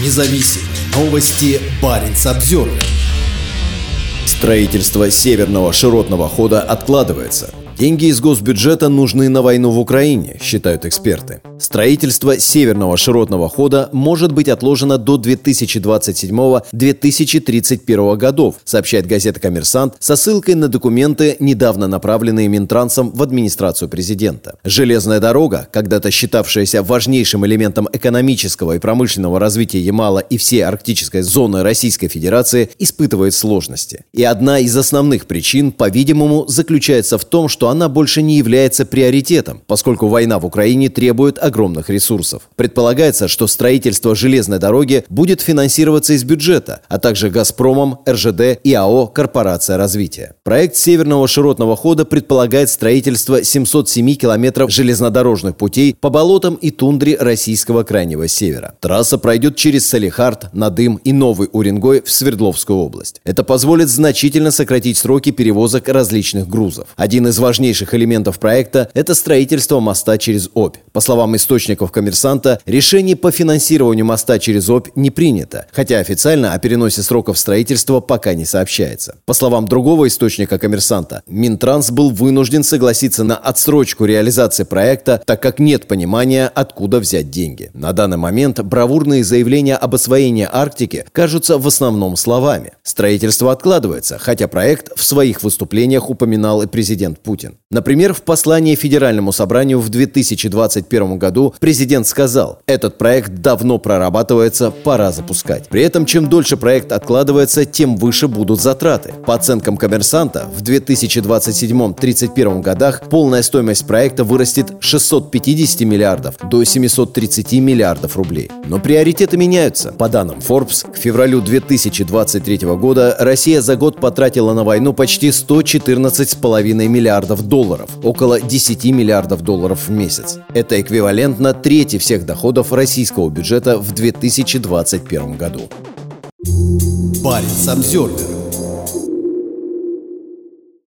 независим. Новости Баренц Обзервер. Строительство северного широтного хода откладывается. Деньги из госбюджета нужны на войну в Украине, считают эксперты. Строительство северного широтного хода может быть отложено до 2027-2031 годов, сообщает газета «Коммерсант» со ссылкой на документы, недавно направленные Минтрансом в администрацию президента. Железная дорога, когда-то считавшаяся важнейшим элементом экономического и промышленного развития Ямала и всей арктической зоны Российской Федерации, испытывает сложности. И одна из основных причин, по-видимому, заключается в том, что она больше не является приоритетом, поскольку война в Украине требует огромных ресурсов. Предполагается, что строительство железной дороги будет финансироваться из бюджета, а также «Газпромом», РЖД и АО «Корпорация развития». Проект Северного широтного хода предполагает строительство 707 километров железнодорожных путей по болотам и тундре российского крайнего севера. Трасса пройдет через Салихард, Надым и Новый Уренгой в Свердловскую область. Это позволит значительно сократить сроки перевозок различных грузов. Один из важнейших элементов проекта – это строительство моста через Обь. По словам источников «Коммерсанта», решение по финансированию моста через Обь не принято, хотя официально о переносе сроков строительства пока не сообщается. По словам другого источника «Коммерсанта», Минтранс был вынужден согласиться на отсрочку реализации проекта, так как нет понимания, откуда взять деньги. На данный момент бравурные заявления об освоении Арктики кажутся в основном словами. Строительство откладывается, хотя проект в своих выступлениях упоминал и президент Путин. Например, в послании Федеральному собранию в 2021 2021 году президент сказал, этот проект давно прорабатывается, пора запускать. При этом, чем дольше проект откладывается, тем выше будут затраты. По оценкам коммерсанта, в 2027-2031 годах полная стоимость проекта вырастет с 650 миллиардов до 730 миллиардов рублей. Но приоритеты меняются. По данным Forbes, к февралю 2023 года Россия за год потратила на войну почти 114,5 миллиардов долларов, около 10 миллиардов долларов в месяц. Это эквивалентно трети всех доходов российского бюджета в 2021 году. Баренц Обзервер.